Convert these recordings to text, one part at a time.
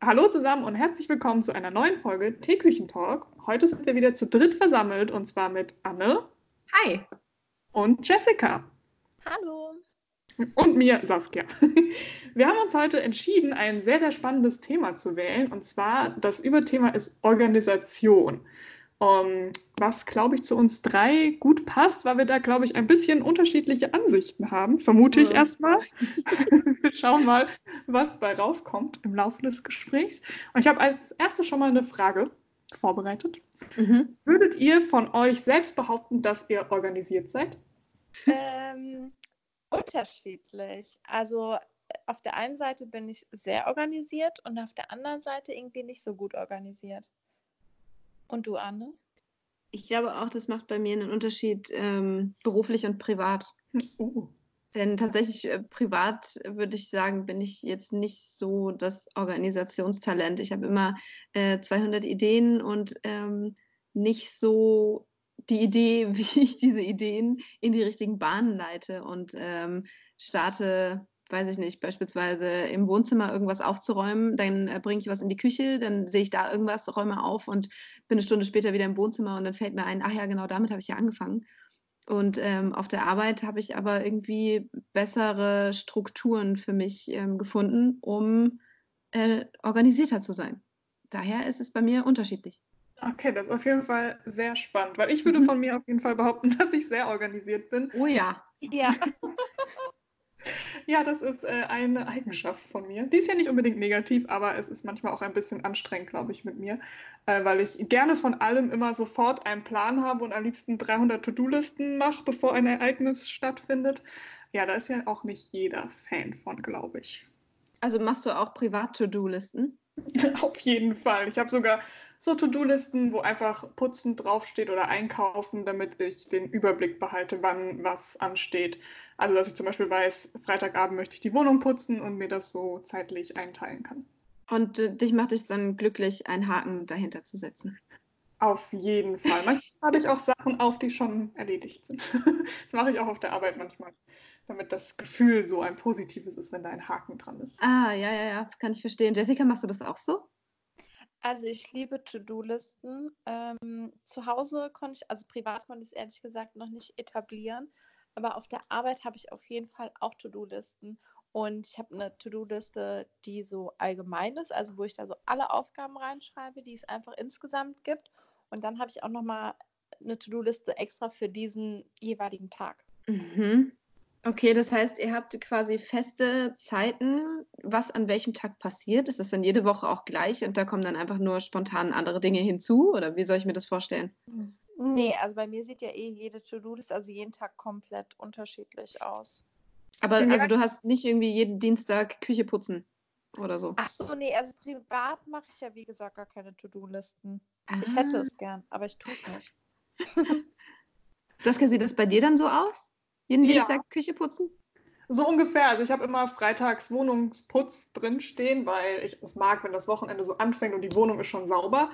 Hallo zusammen und herzlich willkommen zu einer neuen Folge Teeküchentalk. Heute sind wir wieder zu dritt versammelt und zwar mit Anne. Hi. Und Jessica. Hallo. Und mir, Saskia. Wir haben uns heute entschieden, ein sehr, sehr spannendes Thema zu wählen. Und zwar, das Überthema ist Organisation. Um, was, glaube ich, zu uns drei gut passt, weil wir da, glaube ich, ein bisschen unterschiedliche Ansichten haben, vermute ich ja. erstmal. wir schauen mal, was bei rauskommt im Laufe des Gesprächs. Und ich habe als erstes schon mal eine Frage vorbereitet. Mhm. Würdet ihr von euch selbst behaupten, dass ihr organisiert seid? Ähm, unterschiedlich. Also auf der einen Seite bin ich sehr organisiert und auf der anderen Seite irgendwie nicht so gut organisiert. Und du, Anne? Ich glaube auch, das macht bei mir einen Unterschied ähm, beruflich und privat. Uh. Denn tatsächlich äh, privat würde ich sagen, bin ich jetzt nicht so das Organisationstalent. Ich habe immer äh, 200 Ideen und ähm, nicht so die Idee, wie ich diese Ideen in die richtigen Bahnen leite und ähm, starte weiß ich nicht, beispielsweise im Wohnzimmer irgendwas aufzuräumen, dann äh, bringe ich was in die Küche, dann sehe ich da irgendwas, räume auf und bin eine Stunde später wieder im Wohnzimmer und dann fällt mir ein, ach ja, genau damit habe ich ja angefangen. Und ähm, auf der Arbeit habe ich aber irgendwie bessere Strukturen für mich ähm, gefunden, um äh, organisierter zu sein. Daher ist es bei mir unterschiedlich. Okay, das ist auf jeden Fall sehr spannend, weil ich würde mhm. von mir auf jeden Fall behaupten, dass ich sehr organisiert bin. Oh ja. Ja. Ja, das ist äh, eine Eigenschaft von mir. Die ist ja nicht unbedingt negativ, aber es ist manchmal auch ein bisschen anstrengend, glaube ich, mit mir, äh, weil ich gerne von allem immer sofort einen Plan habe und am liebsten 300 To-Do-Listen mache, bevor ein Ereignis stattfindet. Ja, da ist ja auch nicht jeder Fan von, glaube ich. Also machst du auch Privat-To-Do-Listen? Auf jeden Fall. Ich habe sogar so To-Do-Listen, wo einfach Putzen draufsteht oder Einkaufen, damit ich den Überblick behalte, wann was ansteht. Also, dass ich zum Beispiel weiß, Freitagabend möchte ich die Wohnung putzen und mir das so zeitlich einteilen kann. Und äh, dich macht es dann glücklich, einen Haken dahinter zu setzen? Auf jeden Fall. Manchmal habe ich auch Sachen auf, die schon erledigt sind. das mache ich auch auf der Arbeit manchmal, damit das Gefühl so ein positives ist, wenn da ein Haken dran ist. Ah, ja, ja, ja, kann ich verstehen. Jessica, machst du das auch so? Also ich liebe To-Do-Listen. Ähm, zu Hause konnte ich, also privat konnte ich es ehrlich gesagt noch nicht etablieren. Aber auf der Arbeit habe ich auf jeden Fall auch To-Do-Listen. Und ich habe eine To-Do-Liste, die so allgemein ist, also wo ich da so alle Aufgaben reinschreibe, die es einfach insgesamt gibt. Und dann habe ich auch nochmal eine To-Do-Liste extra für diesen jeweiligen Tag. Mhm. Okay, das heißt, ihr habt quasi feste Zeiten, was an welchem Tag passiert. Ist das dann jede Woche auch gleich und da kommen dann einfach nur spontan andere Dinge hinzu? Oder wie soll ich mir das vorstellen? Nee, also bei mir sieht ja eh jede To-Do-List, also jeden Tag komplett unterschiedlich aus. Aber ja. also du hast nicht irgendwie jeden Dienstag Küche putzen oder so. Ach so, nee, also privat mache ich ja wie gesagt gar keine To-Do-Listen. Ich hätte es gern, aber ich tue es nicht. Saskia, sieht das bei dir dann so aus? Jeden ja. Dienstag Küche putzen? So ungefähr. Also ich habe immer freitags Wohnungsputz drinstehen, weil ich es mag, wenn das Wochenende so anfängt und die Wohnung ist schon sauber.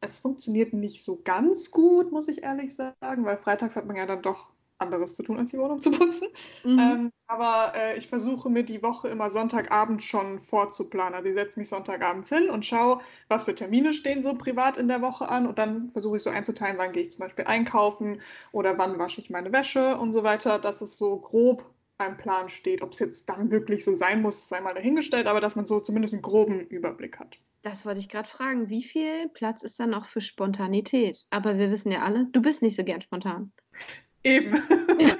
Es funktioniert nicht so ganz gut, muss ich ehrlich sagen, weil freitags hat man ja dann doch anderes zu tun, als die Wohnung zu putzen. Mhm. Ähm, aber äh, ich versuche mir die Woche immer Sonntagabend schon vorzuplanen. Also ich setze mich Sonntagabends hin und schaue, was für Termine stehen so privat in der Woche an. Und dann versuche ich so einzuteilen, wann gehe ich zum Beispiel einkaufen oder wann wasche ich meine Wäsche und so weiter, dass es so grob ein Plan steht. Ob es jetzt dann wirklich so sein muss, sei mal dahingestellt, aber dass man so zumindest einen groben Überblick hat. Das wollte ich gerade fragen. Wie viel Platz ist da noch für Spontanität? Aber wir wissen ja alle, du bist nicht so gern spontan. Eben.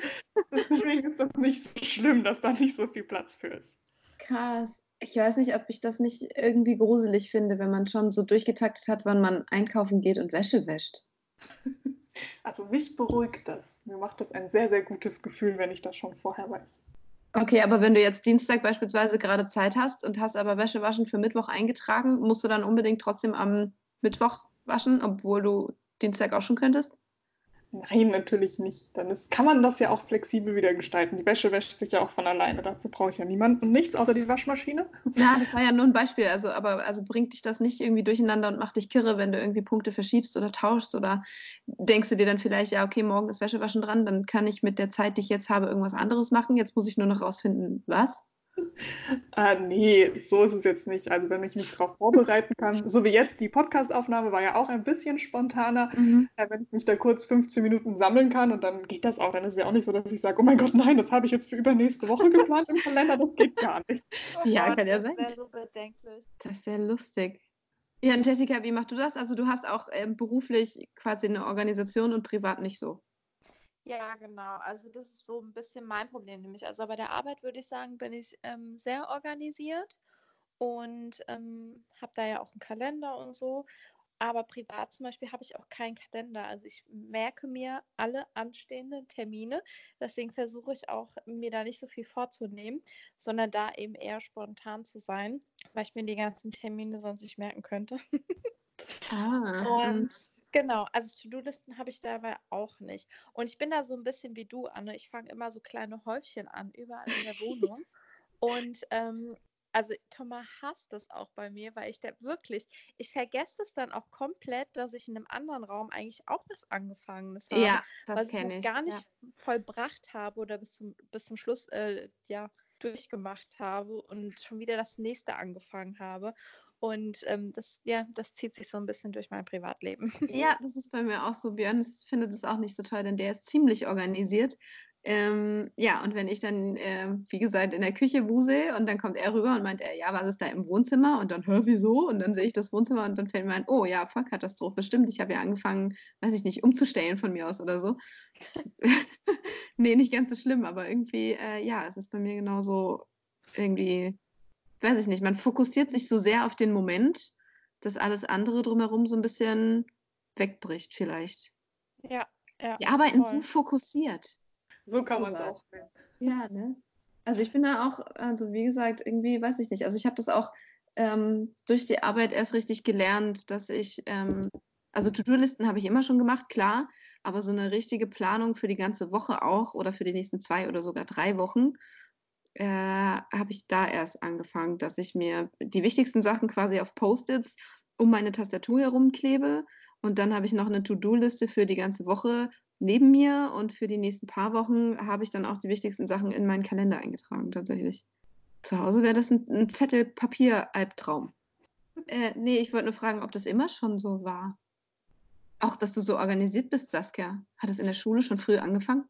Deswegen ist das nicht so schlimm, dass da nicht so viel Platz für ist. Krass. Ich weiß nicht, ob ich das nicht irgendwie gruselig finde, wenn man schon so durchgetaktet hat, wann man einkaufen geht und Wäsche wäscht. Also mich beruhigt das. Mir macht das ein sehr, sehr gutes Gefühl, wenn ich das schon vorher weiß. Okay, aber wenn du jetzt Dienstag beispielsweise gerade Zeit hast und hast aber Wäsche waschen für Mittwoch eingetragen, musst du dann unbedingt trotzdem am Mittwoch waschen, obwohl du Dienstag auch schon könntest? Nein, natürlich nicht. Dann ist, kann man das ja auch flexibel wieder gestalten. Die Wäsche wäscht sich ja auch von alleine. Dafür brauche ich ja niemanden und nichts außer die Waschmaschine. Ja, das war ja nur ein Beispiel. Also, aber also bringt dich das nicht irgendwie durcheinander und macht dich kirre, wenn du irgendwie Punkte verschiebst oder tauschst? Oder denkst du dir dann vielleicht, ja, okay, morgen ist Wäschewaschen dran, dann kann ich mit der Zeit, die ich jetzt habe, irgendwas anderes machen. Jetzt muss ich nur noch rausfinden, was? Äh, nee, so ist es jetzt nicht. Also wenn ich mich darauf vorbereiten kann, so wie jetzt, die Podcastaufnahme war ja auch ein bisschen spontaner. Mhm. Äh, wenn ich mich da kurz 15 Minuten sammeln kann und dann geht das auch, dann ist es ja auch nicht so, dass ich sage, oh mein Gott, nein, das habe ich jetzt für übernächste Woche geplant im Kalender, das geht gar nicht. Oh ja, Gott, kann ja sein. Das wäre so bedenklich. Das ist sehr lustig. Ja, und Jessica, wie machst du das? Also du hast auch äh, beruflich quasi eine Organisation und privat nicht so. Ja, genau. Also das ist so ein bisschen mein Problem nämlich. Also bei der Arbeit würde ich sagen, bin ich ähm, sehr organisiert und ähm, habe da ja auch einen Kalender und so. Aber privat zum Beispiel habe ich auch keinen Kalender. Also ich merke mir alle anstehenden Termine. Deswegen versuche ich auch, mir da nicht so viel vorzunehmen, sondern da eben eher spontan zu sein, weil ich mir die ganzen Termine sonst nicht merken könnte. Ah. Und Genau, also To-Do-Listen habe ich dabei auch nicht. Und ich bin da so ein bisschen wie du, Anne. Ich fange immer so kleine Häufchen an, überall in der Wohnung. Und ähm, also Thomas hasst das auch bei mir, weil ich da wirklich, ich vergesse es dann auch komplett, dass ich in einem anderen Raum eigentlich auch was Angefangenes habe. Ja, das kenne ich. gar nicht ja. vollbracht habe oder bis zum, bis zum Schluss, äh, ja, durchgemacht habe und schon wieder das nächste angefangen habe. Und ähm, das, ja, das zieht sich so ein bisschen durch mein Privatleben. Ja, das ist bei mir auch so. Björn findet es auch nicht so toll, denn der ist ziemlich organisiert. Ähm, ja, und wenn ich dann, äh, wie gesagt, in der Küche wusel und dann kommt er rüber und meint, er, ja, was ist da im Wohnzimmer? Und dann, hör, wieso? Und dann sehe ich das Wohnzimmer und dann fällt mir ein, oh ja, Vollkatastrophe, stimmt, ich habe ja angefangen, weiß ich nicht, umzustellen von mir aus oder so. nee, nicht ganz so schlimm, aber irgendwie, äh, ja, es ist bei mir genauso irgendwie weiß ich nicht, man fokussiert sich so sehr auf den Moment, dass alles andere drumherum so ein bisschen wegbricht vielleicht. Ja, ja. Die arbeiten voll. so fokussiert. So kann man es auch sehen. Ja, ne? Also ich bin da auch, also wie gesagt, irgendwie, weiß ich nicht. Also ich habe das auch ähm, durch die Arbeit erst richtig gelernt, dass ich, ähm, also To-Do-Listen habe ich immer schon gemacht, klar, aber so eine richtige Planung für die ganze Woche auch oder für die nächsten zwei oder sogar drei Wochen äh, habe ich da erst angefangen, dass ich mir die wichtigsten Sachen quasi auf Post-its um meine Tastatur herum klebe. Und dann habe ich noch eine To-Do-Liste für die ganze Woche neben mir und für die nächsten paar Wochen habe ich dann auch die wichtigsten Sachen in meinen Kalender eingetragen, tatsächlich. Zu Hause wäre das ein, ein Zettel-Papier-Albtraum. Äh, nee, ich wollte nur fragen, ob das immer schon so war. Auch, dass du so organisiert bist, Saskia. Hat es in der Schule schon früh angefangen?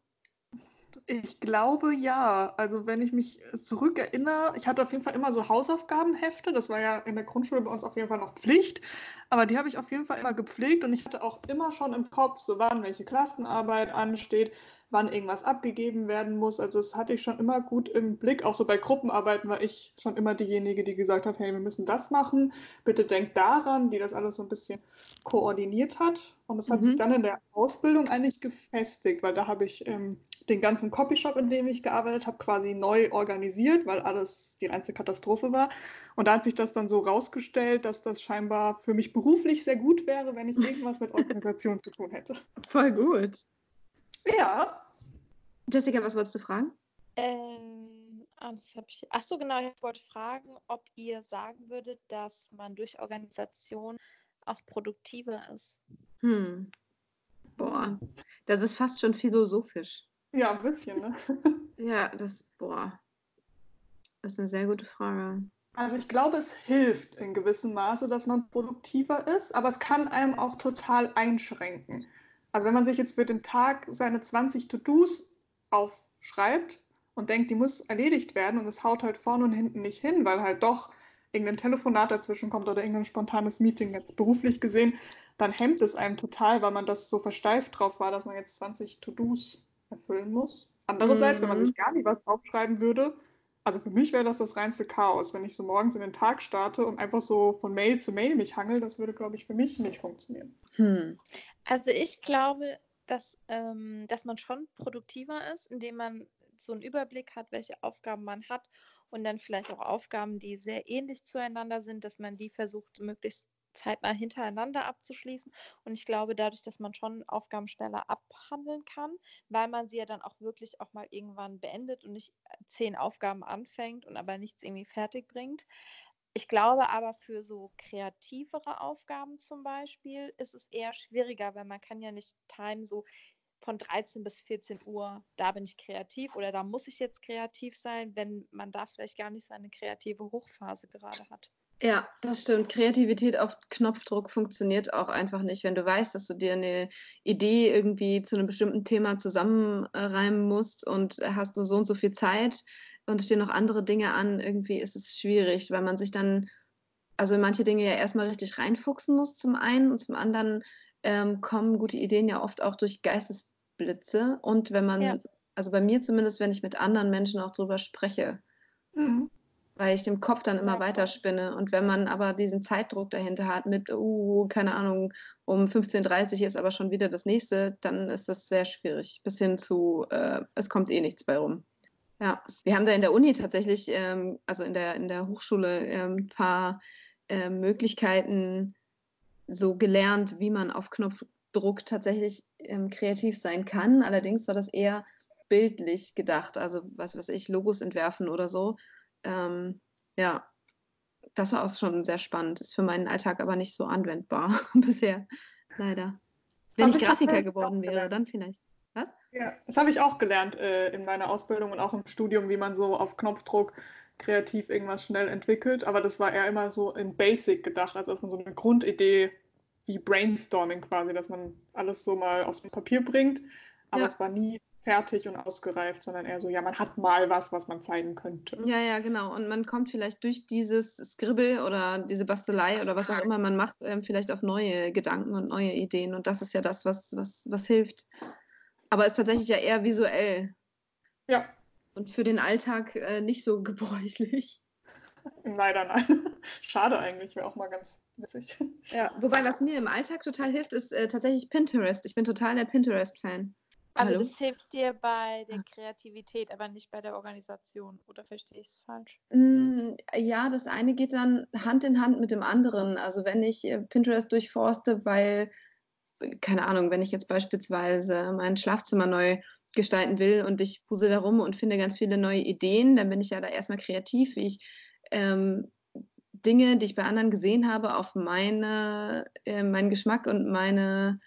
Ich glaube ja. Also wenn ich mich zurückerinnere, ich hatte auf jeden Fall immer so Hausaufgabenhefte. Das war ja in der Grundschule bei uns auf jeden Fall noch Pflicht. Aber die habe ich auf jeden Fall immer gepflegt und ich hatte auch immer schon im Kopf, so wann welche Klassenarbeit ansteht, wann irgendwas abgegeben werden muss. Also das hatte ich schon immer gut im Blick. Auch so bei Gruppenarbeiten war ich schon immer diejenige, die gesagt hat, hey, wir müssen das machen. Bitte denkt daran, die das alles so ein bisschen koordiniert hat. Und das hat mhm. sich dann in der Ausbildung eigentlich gefestigt, weil da habe ich ähm, den ganzen Copyshop, in dem ich gearbeitet habe, quasi neu organisiert, weil alles die reinste Katastrophe war. Und da hat sich das dann so rausgestellt, dass das scheinbar für mich beruflich sehr gut wäre, wenn ich irgendwas mit Organisation zu tun hätte. Voll gut. Ja. Jessica, was wolltest du fragen? Ähm, ah, das habe ich. Achso, genau, ich wollte fragen, ob ihr sagen würdet, dass man durch Organisation auch produktiver ist. Hm. Boah, das ist fast schon philosophisch. Ja, ein bisschen, ne? ja, das, boah. Das ist eine sehr gute Frage. Also ich glaube, es hilft in gewissem Maße, dass man produktiver ist, aber es kann einem auch total einschränken. Also wenn man sich jetzt für den Tag seine 20 To-Dos aufschreibt und denkt, die muss erledigt werden und es haut halt vorne und hinten nicht hin, weil halt doch irgendein Telefonat dazwischen kommt oder irgendein spontanes Meeting jetzt beruflich gesehen, dann hemmt es einem total, weil man das so versteift drauf war, dass man jetzt 20 To-Dos erfüllen muss. Andererseits, mhm. wenn man mhm. sich gar nicht was aufschreiben würde, also für mich wäre das das reinste Chaos, wenn ich so morgens in den Tag starte und einfach so von Mail zu Mail mich hangel, das würde, glaube ich, für mich nicht funktionieren. Hm. Also ich glaube, dass, ähm, dass man schon produktiver ist, indem man so einen Überblick hat, welche Aufgaben man hat und dann vielleicht auch Aufgaben, die sehr ähnlich zueinander sind, dass man die versucht, möglichst zeitnah hintereinander abzuschließen. Und ich glaube, dadurch, dass man schon Aufgaben schneller abhandeln kann, weil man sie ja dann auch wirklich auch mal irgendwann beendet und nicht äh, zehn Aufgaben anfängt und aber nichts irgendwie fertig bringt. Ich glaube aber für so kreativere Aufgaben zum Beispiel ist es eher schwieriger, weil man kann ja nicht Time so von 13 bis 14 Uhr, da bin ich kreativ oder da muss ich jetzt kreativ sein, wenn man da vielleicht gar nicht seine kreative Hochphase gerade hat. Ja, das stimmt. Kreativität auf Knopfdruck funktioniert auch einfach nicht. Wenn du weißt, dass du dir eine Idee irgendwie zu einem bestimmten Thema zusammenreimen musst und hast nur so und so viel Zeit und stehen noch andere Dinge an, irgendwie ist es schwierig, weil man sich dann, also manche Dinge ja erstmal richtig reinfuchsen muss zum einen und zum anderen ähm, kommen gute Ideen ja oft auch durch Geistesblitze und wenn man, ja. also bei mir zumindest, wenn ich mit anderen Menschen auch drüber spreche. Mhm weil ich dem Kopf dann immer weiter spinne. Und wenn man aber diesen Zeitdruck dahinter hat mit, uh, keine Ahnung, um 15.30 Uhr ist aber schon wieder das nächste, dann ist das sehr schwierig. Bis hin zu, äh, es kommt eh nichts bei rum. Ja, wir haben da in der Uni tatsächlich, ähm, also in der, in der Hochschule, ähm, ein paar äh, Möglichkeiten so gelernt, wie man auf Knopfdruck tatsächlich ähm, kreativ sein kann. Allerdings war das eher bildlich gedacht, also was weiß ich, Logos entwerfen oder so ähm, ja, das war auch schon sehr spannend. Ist für meinen Alltag aber nicht so anwendbar bisher, leider. Wenn ich, ich Grafiker geworden wäre, dann vielleicht. Was? Ja, das habe ich auch gelernt äh, in meiner Ausbildung und auch im Studium, wie man so auf Knopfdruck kreativ irgendwas schnell entwickelt. Aber das war eher immer so in Basic gedacht, also dass man so eine Grundidee wie Brainstorming quasi, dass man alles so mal aufs Papier bringt. Aber ja. es war nie fertig und ausgereift, sondern eher so, ja, man hat mal was, was man zeigen könnte. Ja, ja, genau. Und man kommt vielleicht durch dieses Skribbel oder diese Bastelei oder was auch immer man macht, ähm, vielleicht auf neue Gedanken und neue Ideen. Und das ist ja das, was, was, was hilft. Aber ist tatsächlich ja eher visuell. Ja. Und für den Alltag äh, nicht so gebräuchlich. Leider nein. Schade eigentlich, wäre auch mal ganz witzig. Ja, wobei was mir im Alltag total hilft, ist äh, tatsächlich Pinterest. Ich bin total der Pinterest-Fan. Also Hallo? das hilft dir bei der Kreativität, aber nicht bei der Organisation, oder verstehe ich es falsch? Mm, ja, das eine geht dann Hand in Hand mit dem anderen. Also wenn ich äh, Pinterest durchforste, weil, keine Ahnung, wenn ich jetzt beispielsweise mein Schlafzimmer neu gestalten will und ich puse da rum und finde ganz viele neue Ideen, dann bin ich ja da erstmal kreativ, wie ich ähm, Dinge, die ich bei anderen gesehen habe, auf meine, äh, meinen Geschmack und meine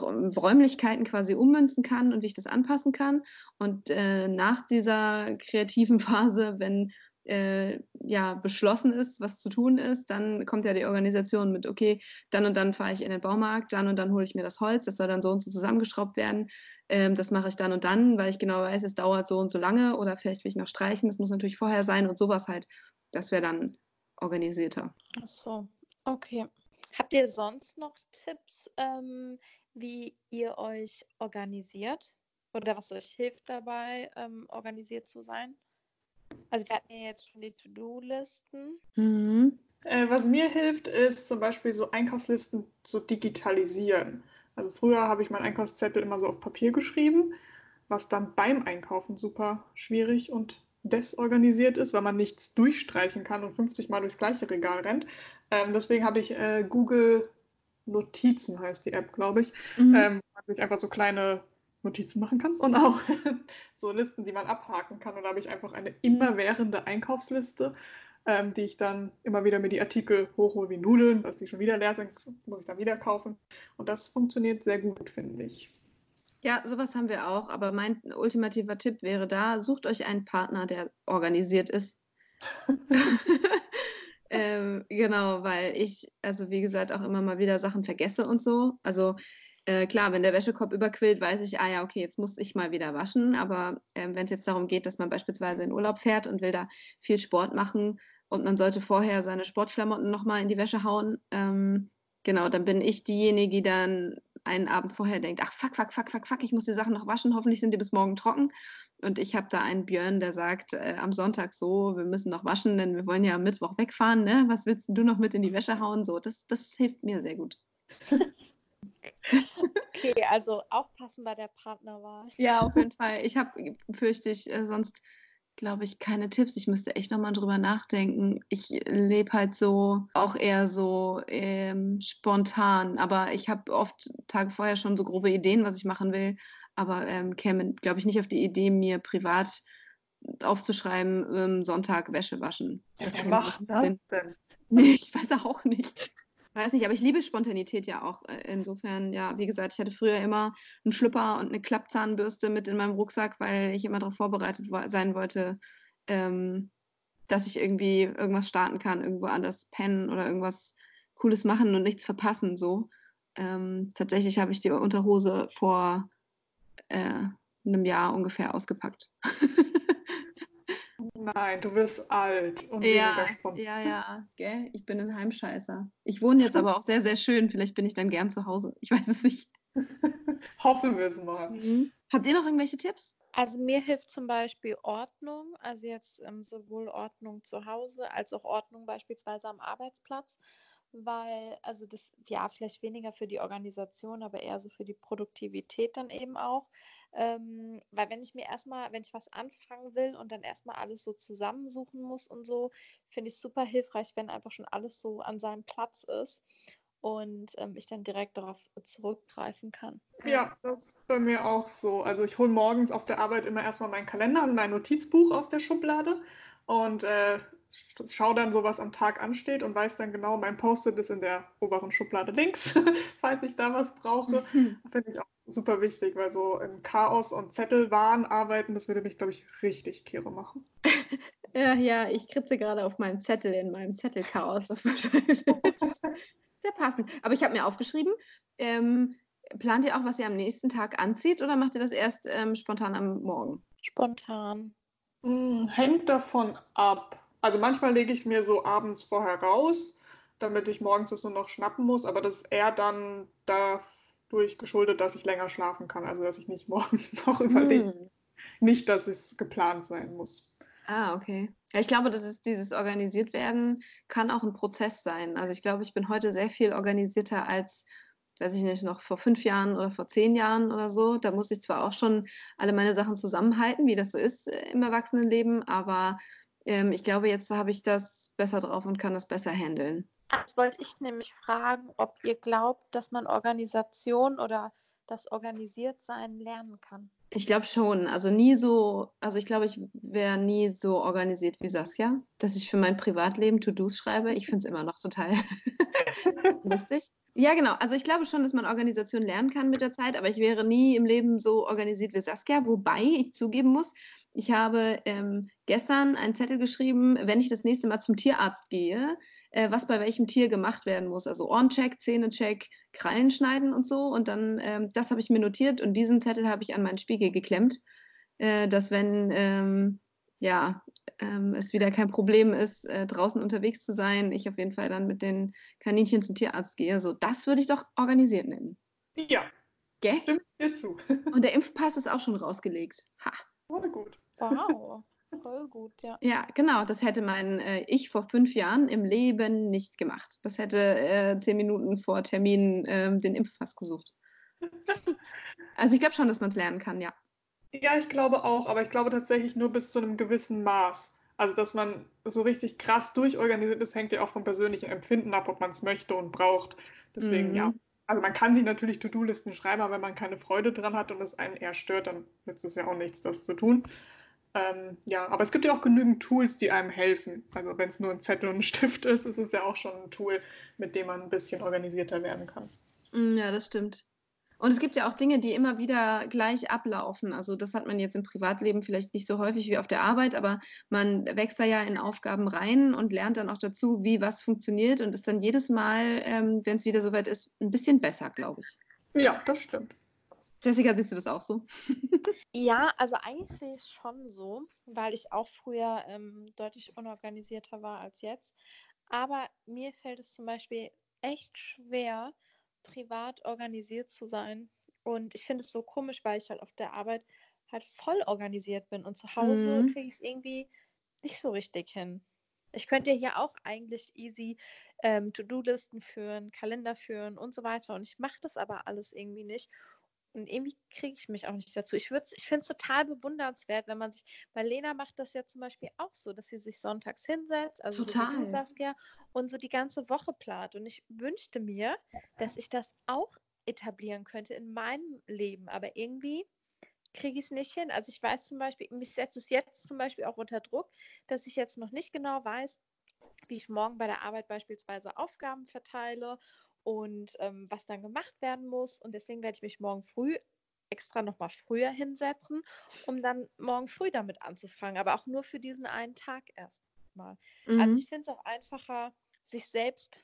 Räumlichkeiten quasi ummünzen kann und wie ich das anpassen kann. Und äh, nach dieser kreativen Phase, wenn äh, ja beschlossen ist, was zu tun ist, dann kommt ja die Organisation mit, okay, dann und dann fahre ich in den Baumarkt, dann und dann hole ich mir das Holz, das soll dann so und so zusammengeschraubt werden. Ähm, das mache ich dann und dann, weil ich genau weiß, es dauert so und so lange oder vielleicht will ich noch streichen, das muss natürlich vorher sein und sowas halt. Das wäre dann organisierter. Ach so, okay. Habt ihr sonst noch Tipps, ähm, wie ihr euch organisiert oder was euch hilft dabei, ähm, organisiert zu sein? Also wir hatten ja jetzt schon die To-Do-Listen. Mhm. Äh, was mir hilft, ist zum Beispiel so Einkaufslisten zu digitalisieren. Also früher habe ich meinen Einkaufszettel immer so auf Papier geschrieben, was dann beim Einkaufen super schwierig und desorganisiert ist, weil man nichts durchstreichen kann und 50 Mal durchs gleiche Regal rennt. Ähm, deswegen habe ich äh, Google Notizen heißt die App, glaube ich, mhm. ähm, wo sich einfach so kleine Notizen machen kann und auch so Listen, die man abhaken kann. Und da habe ich einfach eine immerwährende Einkaufsliste, ähm, die ich dann immer wieder mir die Artikel hochhole wie Nudeln, dass die schon wieder leer sind, muss ich dann wieder kaufen. Und das funktioniert sehr gut, finde ich. Ja, sowas haben wir auch, aber mein ultimativer Tipp wäre da, sucht euch einen Partner, der organisiert ist. Ähm, genau, weil ich, also wie gesagt, auch immer mal wieder Sachen vergesse und so. Also äh, klar, wenn der Wäschekorb überquillt, weiß ich, ah ja, okay, jetzt muss ich mal wieder waschen. Aber äh, wenn es jetzt darum geht, dass man beispielsweise in Urlaub fährt und will da viel Sport machen und man sollte vorher seine Sportklamotten nochmal in die Wäsche hauen, ähm, genau, dann bin ich diejenige, die dann einen Abend vorher denkt, ach fuck, fuck, fuck, fuck, fuck, ich muss die Sachen noch waschen, hoffentlich sind die bis morgen trocken. Und ich habe da einen Björn, der sagt äh, am Sonntag so, wir müssen noch waschen, denn wir wollen ja am Mittwoch wegfahren, ne? Was willst du noch mit in die Wäsche hauen? So, das, das hilft mir sehr gut. okay, also aufpassen bei der Partnerwahl. Ja, auf jeden Fall. Ich habe, fürchte ich, äh, sonst glaube ich, keine Tipps. Ich müsste echt nochmal drüber nachdenken. Ich lebe halt so, auch eher so ähm, spontan. Aber ich habe oft Tage vorher schon so grobe Ideen, was ich machen will. Aber ähm, käme, glaube ich, nicht auf die Idee, mir privat aufzuschreiben, ähm, Sonntag Wäsche waschen. Das ja, wer macht das denn? Nee, ich weiß auch nicht. Weiß nicht, aber ich liebe Spontanität ja auch. Äh, insofern, ja, wie gesagt, ich hatte früher immer einen Schlüpper und eine Klappzahnbürste mit in meinem Rucksack, weil ich immer darauf vorbereitet sein wollte, ähm, dass ich irgendwie irgendwas starten kann, irgendwo anders pennen oder irgendwas Cooles machen und nichts verpassen. So. Ähm, tatsächlich habe ich die Unterhose vor äh, einem Jahr ungefähr ausgepackt. Nein, du wirst alt und ja, Ja, ja, gell? ich bin ein Heimscheißer. Ich wohne jetzt aber auch sehr, sehr schön. Vielleicht bin ich dann gern zu Hause. Ich weiß es nicht. Hoffen wir es mal. Mhm. Habt ihr noch irgendwelche Tipps? Also mir hilft zum Beispiel Ordnung, also jetzt ähm, sowohl Ordnung zu Hause als auch Ordnung beispielsweise am Arbeitsplatz weil, also das, ja, vielleicht weniger für die Organisation, aber eher so für die Produktivität dann eben auch. Ähm, weil wenn ich mir erstmal, wenn ich was anfangen will und dann erstmal alles so zusammensuchen muss und so, finde ich es super hilfreich, wenn einfach schon alles so an seinem Platz ist und ähm, ich dann direkt darauf zurückgreifen kann. Ja, das ist bei mir auch so. Also ich hole morgens auf der Arbeit immer erstmal meinen Kalender und mein Notizbuch aus der Schublade und äh, schaue dann so, was am Tag ansteht und weiß dann genau, mein Post-it ist in der oberen Schublade links, falls ich da was brauche. Finde ich auch super wichtig, weil so im Chaos und Zettelwahn arbeiten, das würde mich, glaube ich, richtig kirre machen. ja, ja, ich kritze gerade auf meinen Zettel in meinem Zettelchaos auf Sehr passend. Aber ich habe mir aufgeschrieben, ähm, plant ihr auch, was ihr am nächsten Tag anzieht oder macht ihr das erst ähm, spontan am Morgen? Spontan. Hm, hängt davon ab. Also manchmal lege ich es mir so abends vorher raus, damit ich morgens es nur noch schnappen muss, aber das ist eher dann dadurch geschuldet, dass ich länger schlafen kann, also dass ich nicht morgens noch überlege. Hm. Nicht, dass es geplant sein muss. Ah, okay. Ja, ich glaube, das ist dieses organisiert werden kann auch ein Prozess sein. Also ich glaube, ich bin heute sehr viel organisierter als, weiß ich nicht, noch vor fünf Jahren oder vor zehn Jahren oder so. Da musste ich zwar auch schon alle meine Sachen zusammenhalten, wie das so ist äh, im Erwachsenenleben, aber ähm, ich glaube, jetzt habe ich das besser drauf und kann das besser handeln. Das wollte ich nämlich fragen, ob ihr glaubt, dass man Organisation oder das Organisiertsein lernen kann. Ich glaube schon. Also nie so, also ich glaube, ich wäre nie so organisiert wie Saskia, dass ich für mein Privatleben To-Dos schreibe. Ich finde es immer noch total lustig. Ja, genau. Also ich glaube schon, dass man Organisation lernen kann mit der Zeit, aber ich wäre nie im Leben so organisiert wie Saskia, wobei ich zugeben muss, ich habe ähm, gestern einen Zettel geschrieben, wenn ich das nächste Mal zum Tierarzt gehe, äh, was bei welchem Tier gemacht werden muss. Also Ohrencheck, Zähnecheck, Krallen schneiden und so. Und dann, ähm, das habe ich mir notiert und diesen Zettel habe ich an meinen Spiegel geklemmt, äh, dass wenn ähm, ja, ähm, es wieder kein Problem ist, äh, draußen unterwegs zu sein, ich auf jeden Fall dann mit den Kaninchen zum Tierarzt gehe. So, das würde ich doch organisiert nennen. Ja. Gell? Stimmt dir zu. und der Impfpass ist auch schon rausgelegt. Ha. Voll gut. Wow. Voll gut, ja. Ja, genau. Das hätte mein äh, Ich vor fünf Jahren im Leben nicht gemacht. Das hätte äh, zehn Minuten vor Termin äh, den Impfpass gesucht. also ich glaube schon, dass man es lernen kann, ja. Ja, ich glaube auch, aber ich glaube tatsächlich nur bis zu einem gewissen Maß. Also, dass man so richtig krass durchorganisiert ist, hängt ja auch vom persönlichen Empfinden ab, ob man es möchte und braucht. Deswegen, mhm. ja. Also, man kann sich natürlich To-Do-Listen schreiben, aber wenn man keine Freude dran hat und es einen eher stört, dann nützt es ja auch nichts, das zu tun. Ähm, ja, aber es gibt ja auch genügend Tools, die einem helfen. Also wenn es nur ein Zettel und ein Stift ist, ist es ja auch schon ein Tool, mit dem man ein bisschen organisierter werden kann. Mm, ja, das stimmt. Und es gibt ja auch Dinge, die immer wieder gleich ablaufen. Also das hat man jetzt im Privatleben vielleicht nicht so häufig wie auf der Arbeit, aber man wächst da ja in Aufgaben rein und lernt dann auch dazu, wie was funktioniert und ist dann jedes Mal, ähm, wenn es wieder soweit ist, ein bisschen besser, glaube ich. Ja, das stimmt. Jessica, siehst du das auch so? ja, also eigentlich sehe ich es schon so, weil ich auch früher ähm, deutlich unorganisierter war als jetzt. Aber mir fällt es zum Beispiel echt schwer, privat organisiert zu sein. Und ich finde es so komisch, weil ich halt auf der Arbeit halt voll organisiert bin und zu Hause mhm. kriege ich es irgendwie nicht so richtig hin. Ich könnte ja hier auch eigentlich easy ähm, To-Do-Listen führen, Kalender führen und so weiter. Und ich mache das aber alles irgendwie nicht. Und irgendwie kriege ich mich auch nicht dazu. Ich, ich finde es total bewundernswert, wenn man sich, weil Lena macht das ja zum Beispiel auch so, dass sie sich sonntags hinsetzt, also total. so Saskia, und so die ganze Woche plant. Und ich wünschte mir, dass ich das auch etablieren könnte in meinem Leben. Aber irgendwie kriege ich es nicht hin. Also ich weiß zum Beispiel, mich setzt es jetzt zum Beispiel auch unter Druck, dass ich jetzt noch nicht genau weiß, wie ich morgen bei der Arbeit beispielsweise Aufgaben verteile und ähm, was dann gemacht werden muss. Und deswegen werde ich mich morgen früh extra nochmal früher hinsetzen, um dann morgen früh damit anzufangen, aber auch nur für diesen einen Tag erstmal. Also mhm. Also ich finde es auch einfacher, sich selbst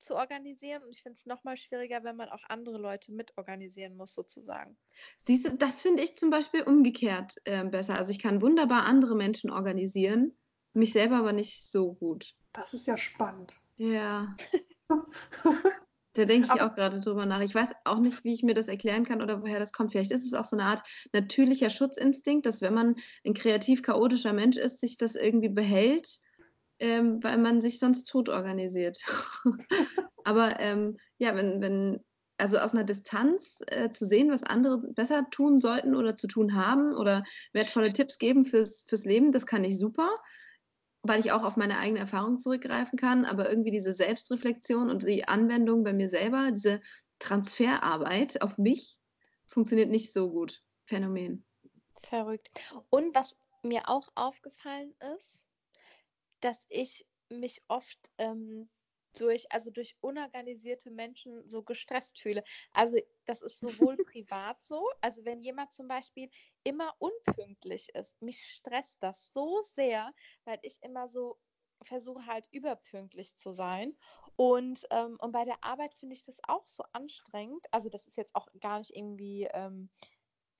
zu organisieren und ich finde es nochmal schwieriger, wenn man auch andere Leute mitorganisieren muss, sozusagen. Siehst du, das finde ich zum Beispiel umgekehrt äh, besser. Also ich kann wunderbar andere Menschen organisieren, mich selber aber nicht so gut. Das ist ja spannend. Ja. Da denke ich auch gerade drüber nach. Ich weiß auch nicht, wie ich mir das erklären kann oder woher das kommt. Vielleicht ist es auch so eine Art natürlicher Schutzinstinkt, dass wenn man ein kreativ chaotischer Mensch ist, sich das irgendwie behält, ähm, weil man sich sonst tot organisiert. Aber ähm, ja, wenn, wenn, also aus einer Distanz äh, zu sehen, was andere besser tun sollten oder zu tun haben oder wertvolle Tipps geben fürs, fürs Leben, das kann ich super weil ich auch auf meine eigene Erfahrung zurückgreifen kann, aber irgendwie diese Selbstreflexion und die Anwendung bei mir selber, diese Transferarbeit auf mich, funktioniert nicht so gut. Phänomen. Verrückt. Und was mir auch aufgefallen ist, dass ich mich oft ähm, durch, also durch unorganisierte Menschen so gestresst fühle. Also das ist sowohl privat so, also wenn jemand zum Beispiel immer unpünktlich ist, mich stresst das so sehr, weil ich immer so versuche halt überpünktlich zu sein. Und, ähm, und bei der Arbeit finde ich das auch so anstrengend. Also das ist jetzt auch gar nicht irgendwie ähm,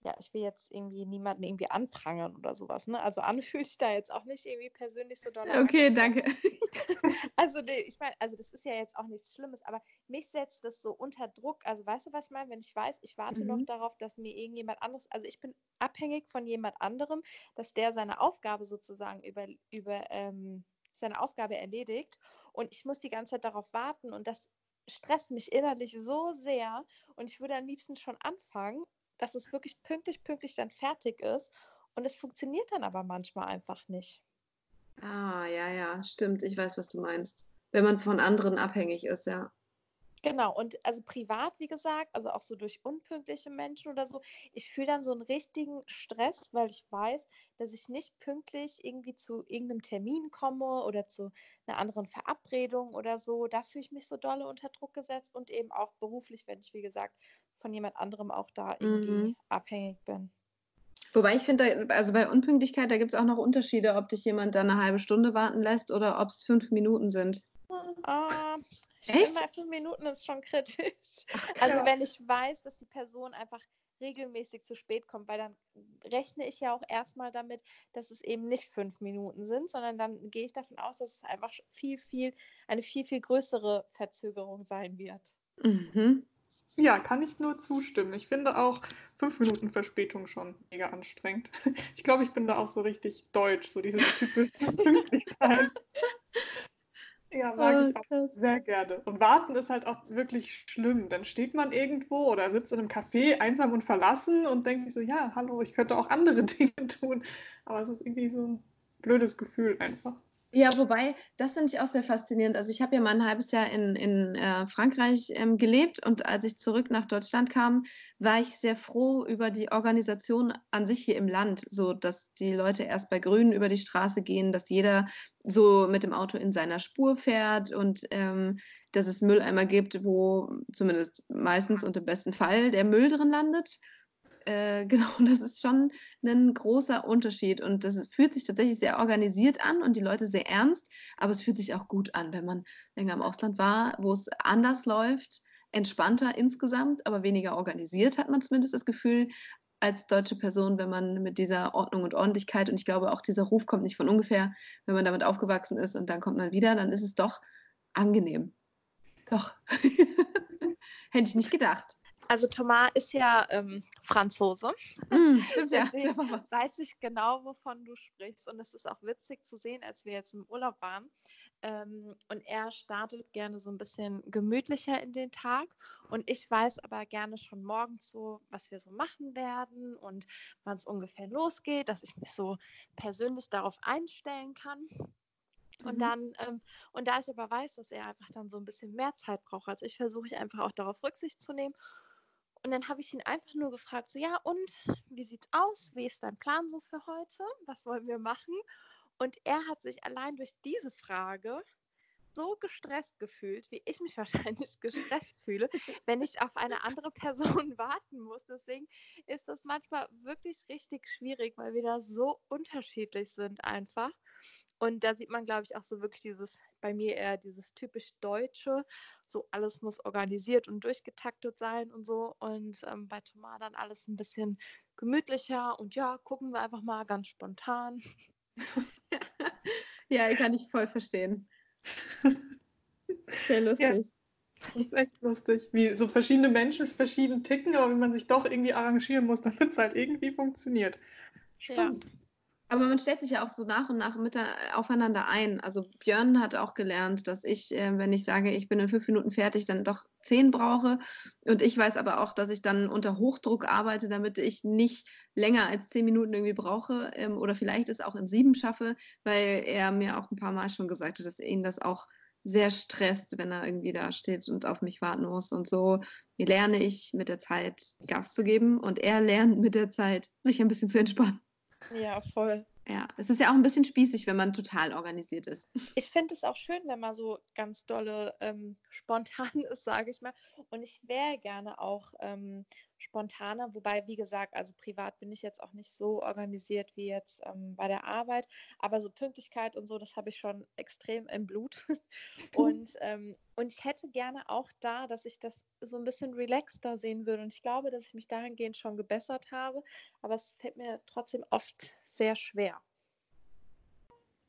ja, ich will jetzt irgendwie niemanden irgendwie anprangern oder sowas, ne? Also anfühle ich da jetzt auch nicht irgendwie persönlich so doll. Okay, danke. also nee, ich meine, also das ist ja jetzt auch nichts Schlimmes, aber mich setzt das so unter Druck. Also weißt du, was ich meine? Wenn ich weiß, ich warte mhm. noch darauf, dass mir irgendjemand anderes, also ich bin abhängig von jemand anderem, dass der seine Aufgabe sozusagen über, über ähm, seine Aufgabe erledigt und ich muss die ganze Zeit darauf warten und das stresst mich innerlich so sehr und ich würde am liebsten schon anfangen dass es wirklich pünktlich, pünktlich dann fertig ist. Und es funktioniert dann aber manchmal einfach nicht. Ah, ja, ja, stimmt. Ich weiß, was du meinst. Wenn man von anderen abhängig ist, ja. Genau, und also privat, wie gesagt, also auch so durch unpünktliche Menschen oder so, ich fühle dann so einen richtigen Stress, weil ich weiß, dass ich nicht pünktlich irgendwie zu irgendeinem Termin komme oder zu einer anderen Verabredung oder so. Da fühle ich mich so dolle unter Druck gesetzt und eben auch beruflich, wenn ich, wie gesagt, von jemand anderem auch da irgendwie mhm. abhängig bin. Wobei ich finde, also bei Unpünktlichkeit, da gibt es auch noch Unterschiede, ob dich jemand da eine halbe Stunde warten lässt oder ob es fünf Minuten sind. Uh, finde, fünf Minuten ist schon kritisch. Ach, also wenn ich weiß, dass die Person einfach regelmäßig zu spät kommt, weil dann rechne ich ja auch erstmal damit, dass es eben nicht fünf Minuten sind, sondern dann gehe ich davon aus, dass es einfach viel, viel, eine viel, viel größere Verzögerung sein wird. Mhm. Ja, kann ich nur zustimmen. Ich finde auch fünf Minuten Verspätung schon mega anstrengend. Ich glaube, ich bin da auch so richtig deutsch, so diese typische Pünktlichkeit. Ja, mag oh, ich auch krass. sehr gerne. Und warten ist halt auch wirklich schlimm. Dann steht man irgendwo oder sitzt in einem Café einsam und verlassen und denkt sich so, ja, hallo, ich könnte auch andere Dinge tun. Aber es ist irgendwie so ein blödes Gefühl einfach. Ja, wobei, das finde ich auch sehr faszinierend. Also ich habe ja mal ein halbes Jahr in, in äh, Frankreich ähm, gelebt und als ich zurück nach Deutschland kam, war ich sehr froh über die Organisation an sich hier im Land, so dass die Leute erst bei Grünen über die Straße gehen, dass jeder so mit dem Auto in seiner Spur fährt und ähm, dass es Mülleimer gibt, wo zumindest meistens und im besten Fall der Müll drin landet äh, genau, das ist schon ein großer Unterschied und das fühlt sich tatsächlich sehr organisiert an und die Leute sehr ernst, aber es fühlt sich auch gut an, wenn man länger im Ausland war, wo es anders läuft, entspannter insgesamt, aber weniger organisiert, hat man zumindest das Gefühl, als deutsche Person, wenn man mit dieser Ordnung und Ordentlichkeit und ich glaube auch dieser Ruf kommt nicht von ungefähr, wenn man damit aufgewachsen ist und dann kommt man wieder, dann ist es doch angenehm. Doch. Hätte ich nicht gedacht. Also Thomas ist ja ähm, Franzose. Mm, stimmt ja. weiß ich genau, wovon du sprichst. Und es ist auch witzig zu sehen, als wir jetzt im Urlaub waren. Ähm, und er startet gerne so ein bisschen gemütlicher in den Tag. Und ich weiß aber gerne schon morgens so, was wir so machen werden und wann es ungefähr losgeht, dass ich mich so persönlich darauf einstellen kann. Und mhm. dann, ähm, und da ich aber weiß, dass er einfach dann so ein bisschen mehr Zeit braucht als ich, versuche ich einfach auch darauf Rücksicht zu nehmen und dann habe ich ihn einfach nur gefragt, so ja, und wie sieht's aus? Wie ist dein Plan so für heute? Was wollen wir machen? Und er hat sich allein durch diese Frage so gestresst gefühlt, wie ich mich wahrscheinlich gestresst fühle, wenn ich auf eine andere Person warten muss. Deswegen ist das manchmal wirklich richtig schwierig, weil wir da so unterschiedlich sind einfach. Und da sieht man, glaube ich, auch so wirklich dieses, bei mir eher dieses typisch Deutsche, so alles muss organisiert und durchgetaktet sein und so. Und ähm, bei Thomas dann alles ein bisschen gemütlicher und ja, gucken wir einfach mal ganz spontan. ja, kann ich voll verstehen. Sehr lustig. Ja, das ist echt lustig, wie so verschiedene Menschen verschieden ticken, aber wie man sich doch irgendwie arrangieren muss, damit es halt irgendwie funktioniert. Spannend. Ja. Aber man stellt sich ja auch so nach und nach mit aufeinander ein. Also Björn hat auch gelernt, dass ich, äh, wenn ich sage, ich bin in fünf Minuten fertig, dann doch zehn brauche. Und ich weiß aber auch, dass ich dann unter Hochdruck arbeite, damit ich nicht länger als zehn Minuten irgendwie brauche ähm, oder vielleicht es auch in sieben schaffe, weil er mir auch ein paar Mal schon gesagt hat, dass ihn das auch sehr stresst, wenn er irgendwie da steht und auf mich warten muss. Und so lerne ich mit der Zeit Gas zu geben und er lernt mit der Zeit, sich ein bisschen zu entspannen. Ja, voll. Ja, es ist ja auch ein bisschen spießig, wenn man total organisiert ist. Ich finde es auch schön, wenn man so ganz dolle ähm, spontan ist, sage ich mal. Und ich wäre gerne auch ähm, spontaner, wobei, wie gesagt, also privat bin ich jetzt auch nicht so organisiert wie jetzt ähm, bei der Arbeit. Aber so Pünktlichkeit und so, das habe ich schon extrem im Blut. und, ähm, und ich hätte gerne auch da, dass ich das so ein bisschen relaxter sehen würde. Und ich glaube, dass ich mich dahingehend schon gebessert habe. Aber es fällt mir trotzdem oft sehr schwer.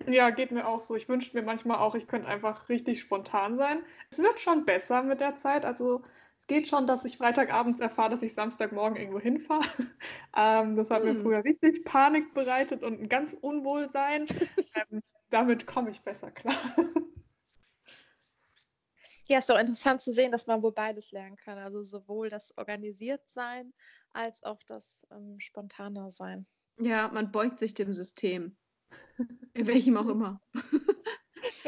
Ja, geht mir auch so. Ich wünsche mir manchmal auch, ich könnte einfach richtig spontan sein. Es wird schon besser mit der Zeit. Also es geht schon, dass ich Freitagabends erfahre, dass ich Samstagmorgen irgendwo hinfahre. Ähm, das hat hm. mir früher richtig Panik bereitet und ein ganz Unwohlsein. ähm, damit komme ich besser klar. Ja, ist doch interessant zu sehen, dass man wohl beides lernen kann. Also sowohl das Organisiertsein als auch das ähm, Spontaner sein. Ja, man beugt sich dem System. In welchem auch immer.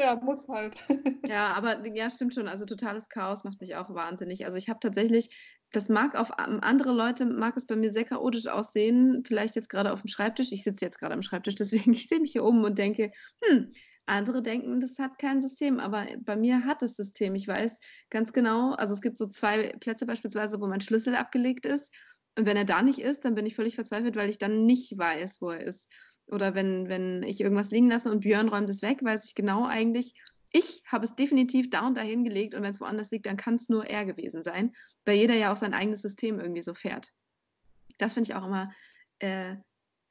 Ja, muss halt. Ja, aber ja, stimmt schon. Also totales Chaos macht mich auch wahnsinnig. Also ich habe tatsächlich, das mag auf andere Leute, mag es bei mir sehr chaotisch aussehen. Vielleicht jetzt gerade auf dem Schreibtisch. Ich sitze jetzt gerade am Schreibtisch, deswegen ich sehe mich hier um und denke, hm, andere denken, das hat kein System, aber bei mir hat es System. Ich weiß ganz genau, also es gibt so zwei Plätze beispielsweise, wo mein Schlüssel abgelegt ist. Und wenn er da nicht ist, dann bin ich völlig verzweifelt, weil ich dann nicht weiß, wo er ist. Oder wenn, wenn ich irgendwas liegen lasse und Björn räumt es weg, weiß ich genau eigentlich, ich habe es definitiv da und da hingelegt und wenn es woanders liegt, dann kann es nur er gewesen sein, weil jeder ja auch sein eigenes System irgendwie so fährt. Das finde ich auch immer äh,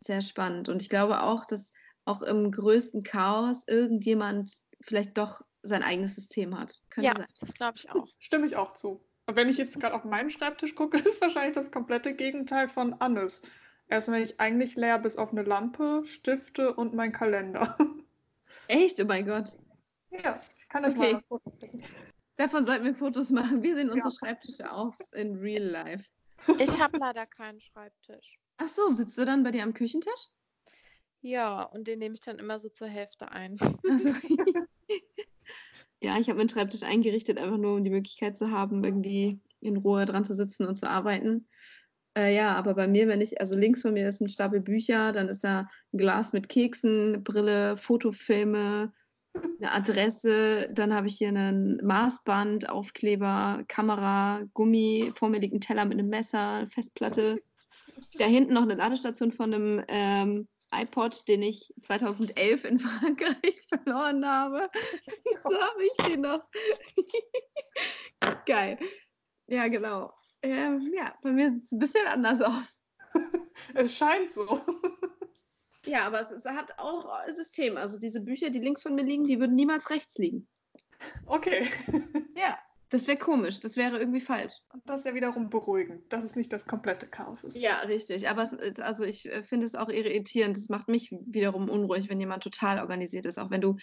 sehr spannend. Und ich glaube auch, dass auch im größten Chaos irgendjemand vielleicht doch sein eigenes System hat. Könnte ja, sein. das glaube ich auch. Stimme ich auch zu. Und wenn ich jetzt gerade auf meinen Schreibtisch gucke, ist wahrscheinlich das komplette Gegenteil von Annes. Erstmal ich eigentlich leer bis auf eine Lampe, Stifte und mein Kalender. Echt? Oh mein Gott. Ja, ich kann euch okay. mal Fotos. Davon sollten wir Fotos machen. Wie sehen unsere Schreibtische aus in real life? Ich habe leider keinen Schreibtisch. Ach so, sitzt du dann bei dir am Küchentisch? Ja, und den nehme ich dann immer so zur Hälfte ein. Also, ja, ich habe meinen Schreibtisch eingerichtet, einfach nur um die Möglichkeit zu haben, irgendwie in Ruhe dran zu sitzen und zu arbeiten. Äh, ja, aber bei mir, wenn ich, also links von mir ist ein Stapel Bücher, dann ist da ein Glas mit Keksen, Brille, Fotofilme, eine Adresse, dann habe ich hier einen Maßband, Aufkleber, Kamera, Gummi, vor mir liegt ein Teller mit einem Messer, Festplatte. Da hinten noch eine Ladestation von einem ähm, iPod, den ich 2011 in Frankreich verloren habe. so habe ich den noch. Geil. Ja, genau. Ähm, ja, bei mir sieht es ein bisschen anders aus. es scheint so. ja, aber es, es, hat auch ein System. Also diese Bücher, die links von mir liegen, die würden niemals rechts liegen. Okay. ja. Das wäre komisch, das wäre irgendwie falsch. Und das ist ja wiederum beruhigend, dass es nicht das komplette Chaos ist. Ja, richtig. Aber es, äh, also ich äh, finde es auch irritierend. Das macht mich wiederum unruhig, wenn jemand total organisiert ist. Auch wenn du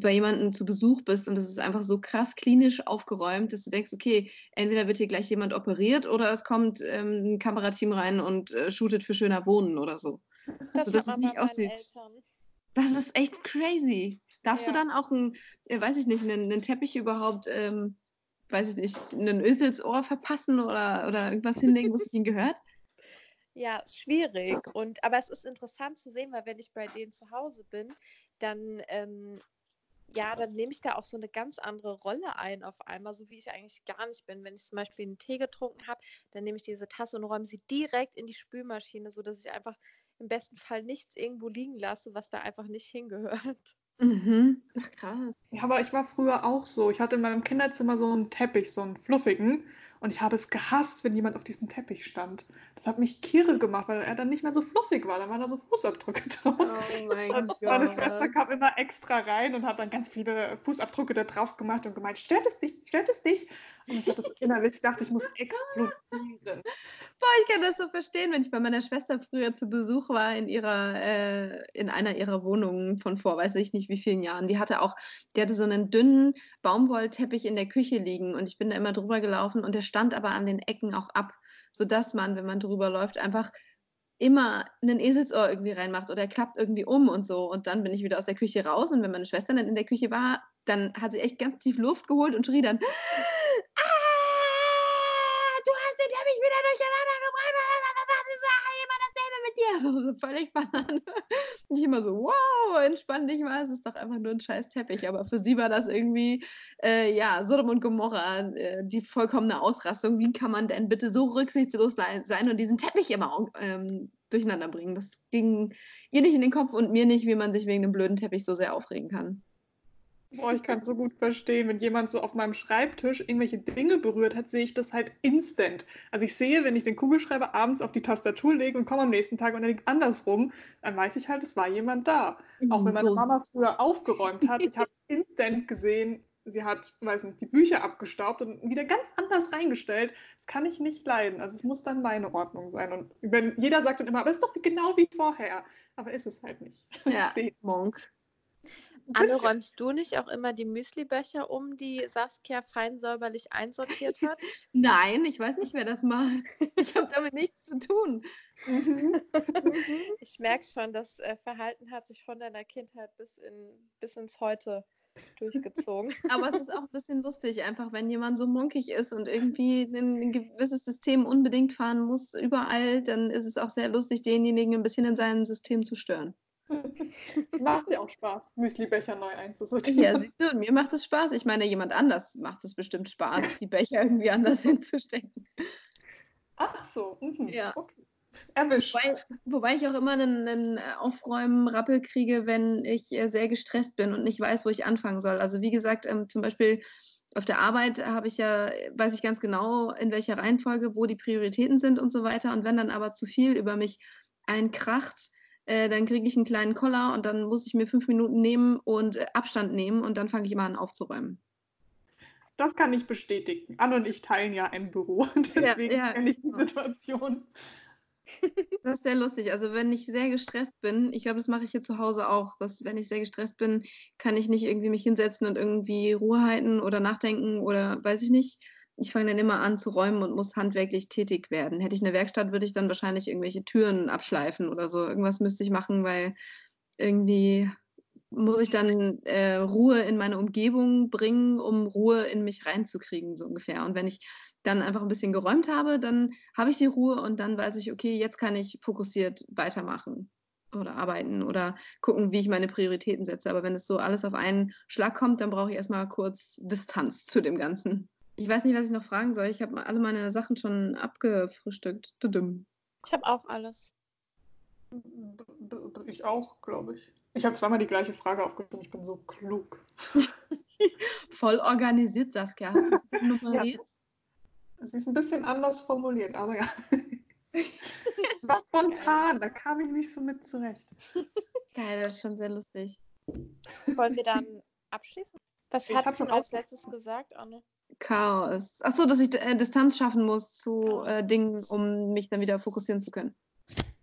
bei jemandem zu Besuch bist und es ist einfach so krass klinisch aufgeräumt, dass du denkst, okay, entweder wird hier gleich jemand operiert oder es kommt ähm, ein Kamerateam rein und äh, shootet für schöner Wohnen oder so. Das, also, dass es nicht aussieht. Das ist echt crazy. Darfst ja. du dann auch ein, äh, weiß ich nicht, einen, einen Teppich überhaupt ähm, weiß ich nicht, einen Ösel ins Ohr verpassen oder, oder irgendwas hinlegen, wo es ihnen gehört? Ja, schwierig. Und, aber es ist interessant zu sehen, weil wenn ich bei denen zu Hause bin, dann ähm, ja, dann nehme ich da auch so eine ganz andere Rolle ein auf einmal, so wie ich eigentlich gar nicht bin. Wenn ich zum Beispiel einen Tee getrunken habe, dann nehme ich diese Tasse und räume sie direkt in die Spülmaschine, sodass ich einfach im besten Fall nichts irgendwo liegen lasse, was da einfach nicht hingehört. Mhm. Ach, krass. Ja, aber ich war früher auch so. Ich hatte in meinem Kinderzimmer so einen Teppich, so einen fluffigen. Und ich habe es gehasst, wenn jemand auf diesem Teppich stand. Das hat mich kirre gemacht, weil er dann nicht mehr so fluffig war. Da waren da so Fußabdrücke drauf. Oh mein Gott. Meine Schwester kam immer extra rein und hat dann ganz viele Fußabdrücke da drauf gemacht und gemeint, stört es dich, stört es dich? Und ich hatte das innerlich, dachte, ich muss explodieren. Boah, ich kann das so verstehen, wenn ich bei meiner Schwester früher zu Besuch war in ihrer, äh, in einer ihrer Wohnungen von vor, weiß ich nicht wie vielen Jahren. Die hatte auch, die hatte so einen dünnen Baumwollteppich in der Küche liegen und ich bin da immer drüber gelaufen und der stand aber an den Ecken auch ab, sodass man, wenn man drüber läuft, einfach immer einen Eselsohr irgendwie reinmacht oder er klappt irgendwie um und so. Und dann bin ich wieder aus der Küche raus und wenn meine Schwester dann in der Küche war, dann hat sie echt ganz tief Luft geholt und schrie dann, ah, du hast den Teppich wieder durcheinander gebracht, dir. So, so völlig Banane. Und ich immer so, wow, entspann dich mal, es ist doch einfach nur ein scheiß Teppich. Aber für sie war das irgendwie, äh, ja, Sodom und Gomorra, äh, die vollkommene Ausrastung. Wie kann man denn bitte so rücksichtslos sein und diesen Teppich immer ähm, durcheinander bringen? Das ging ihr nicht in den Kopf und mir nicht, wie man sich wegen dem blöden Teppich so sehr aufregen kann. Boah, ich kann es so gut verstehen. Wenn jemand so auf meinem Schreibtisch irgendwelche Dinge berührt hat, sehe ich das halt instant. Also ich sehe, wenn ich den Kugelschreiber abends auf die Tastatur lege und komme am nächsten Tag und er liegt andersrum, dann weiß ich halt, es war jemand da. Auch wenn meine Mama früher aufgeräumt hat, ich habe instant gesehen, sie hat, weiß nicht, die Bücher abgestaubt und wieder ganz anders reingestellt. Das kann ich nicht leiden. Also es muss dann meine Ordnung sein. Und wenn, jeder sagt dann immer, aber es ist doch genau wie vorher. Aber ist es halt nicht. Ja, Monk. Anne, räumst du nicht auch immer die Müslibecher um, die Saskia fein säuberlich einsortiert hat? Nein, ich weiß nicht, wer das macht. Ich habe damit nichts zu tun. Mhm. ich merke schon, das äh, Verhalten hat sich von deiner Kindheit bis, in, bis ins Heute durchgezogen. Aber es ist auch ein bisschen lustig, einfach wenn jemand so monkig ist und irgendwie ein, ein gewisses System unbedingt fahren muss, überall, dann ist es auch sehr lustig, denjenigen ein bisschen in seinem System zu stören. Macht ja auch Spaß, Müslibecher neu einzusortieren. Ja, siehst du, mir macht es Spaß. Ich meine, jemand anders macht es bestimmt Spaß, die Becher irgendwie anders hinzustecken. Ach so, mhm. ja. Okay. Erwischt. Wobei, wobei, ich auch immer einen, einen Aufräumen-Rappel kriege, wenn ich äh, sehr gestresst bin und nicht weiß, wo ich anfangen soll. Also wie gesagt, ähm, zum Beispiel auf der Arbeit habe ich ja, weiß ich ganz genau, in welcher Reihenfolge, wo die Prioritäten sind und so weiter. Und wenn dann aber zu viel über mich einkracht, äh, dann kriege ich einen kleinen Koller und dann muss ich mir fünf Minuten nehmen und äh, Abstand nehmen und dann fange ich immer an aufzuräumen. Das kann ich bestätigen. Anne und ich teilen ja ein Büro, deswegen ja, ja, kenne ich die genau. Situation. Das ist sehr lustig. Also wenn ich sehr gestresst bin, ich glaube, das mache ich hier zu Hause auch, dass wenn ich sehr gestresst bin, kann ich nicht irgendwie mich hinsetzen und irgendwie Ruhe halten oder nachdenken oder weiß ich nicht, ich fange dann immer an zu räumen und muss handwerklich tätig werden. Hätte ich eine Werkstatt, würde ich dann wahrscheinlich irgendwelche Türen abschleifen oder so. Irgendwas müsste ich machen, weil irgendwie muss ich dann äh, Ruhe in meine Umgebung bringen, um Ruhe in mich reinzukriegen, so ungefähr. Und wenn ich dann einfach ein bisschen geräumt habe, dann habe ich die Ruhe und dann weiß ich, okay, jetzt kann ich fokussiert weitermachen oder arbeiten oder gucken, wie ich meine Prioritäten setze. Aber wenn es so alles auf einen Schlag kommt, dann brauche ich erstmal kurz Distanz zu dem Ganzen. Ich weiß nicht, was ich noch fragen soll. Ich habe alle meine Sachen schon abgefrühstückt. Ich habe auch alles. Ich auch, glaube ich. Ich habe zweimal die gleiche Frage aufgerufen. Ich bin so klug. Voll organisiert, Saskia. Hast du das nummeriert? Ja. Sie ist ein bisschen anders formuliert, aber ja. War spontan, da kam ich nicht so mit zurecht. Geil, das ist schon sehr lustig. Wollen wir dann abschließen? Was ich hast du als letztes gesagt, Anne? Chaos. Achso, dass ich äh, Distanz schaffen muss zu äh, Dingen, um mich dann wieder fokussieren zu können.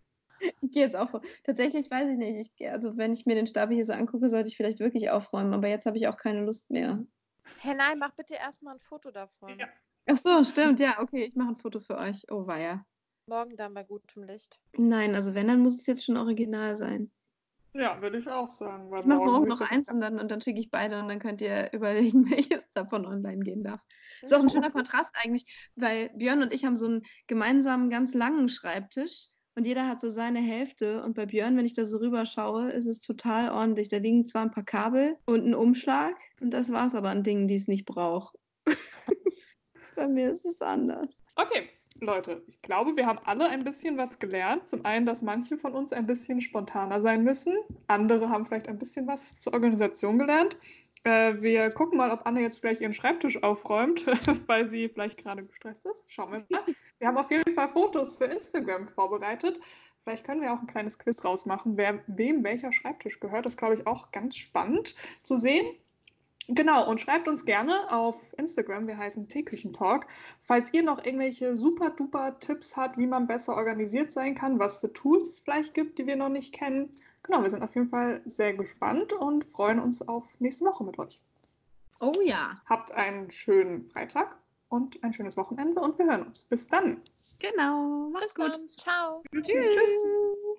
Ich gehe jetzt auch. Tatsächlich weiß ich nicht. Ich, also, wenn ich mir den Stab hier so angucke, sollte ich vielleicht wirklich aufräumen, aber jetzt habe ich auch keine Lust mehr. Hey, nein, mach bitte erstmal ein Foto davon. Ja. Ach so, stimmt, ja, okay, ich mache ein Foto für euch. Oh, weia. Morgen dann bei gutem Licht. Nein, also wenn, dann muss es jetzt schon original sein. Ja, würde ich auch sagen. ich mache morgen noch eins und dann, und dann schicke ich beide und dann könnt ihr überlegen, welches davon online gehen darf. Ist auch ein schöner Kontrast eigentlich, weil Björn und ich haben so einen gemeinsamen, ganz langen Schreibtisch und jeder hat so seine Hälfte. Und bei Björn, wenn ich da so rüberschaue, ist es total ordentlich. Da liegen zwar ein paar Kabel und ein Umschlag und das war es aber an Dingen, die es nicht braucht. bei mir ist es anders. Okay, Leute, ich glaube, wir haben alle ein bisschen was gelernt. Zum einen, dass manche von uns ein bisschen spontaner sein müssen. Andere haben vielleicht ein bisschen was zur Organisation gelernt. Äh, wir gucken mal, ob Anne jetzt gleich ihren Schreibtisch aufräumt, weil sie vielleicht gerade gestresst ist. Schauen wir mal. Wir haben auf jeden Fall Fotos für Instagram vorbereitet. Vielleicht können wir auch ein kleines Quiz draus machen, wer, wem welcher Schreibtisch gehört. Das glaube ich auch ganz spannend zu sehen. Genau, und schreibt uns gerne auf Instagram, wir heißen Teeküchentalk, falls ihr noch irgendwelche super duper Tipps habt, wie man besser organisiert sein kann, was für Tools es vielleicht gibt, die wir noch nicht kennen. Genau, wir sind auf jeden Fall sehr gespannt und freuen uns auf nächste Woche mit euch. Oh ja. Habt einen schönen Freitag und ein schönes Wochenende und wir hören uns. Bis dann. Genau. Mach's Bis gut. Dann. Ciao. Tschüss. Tschüss.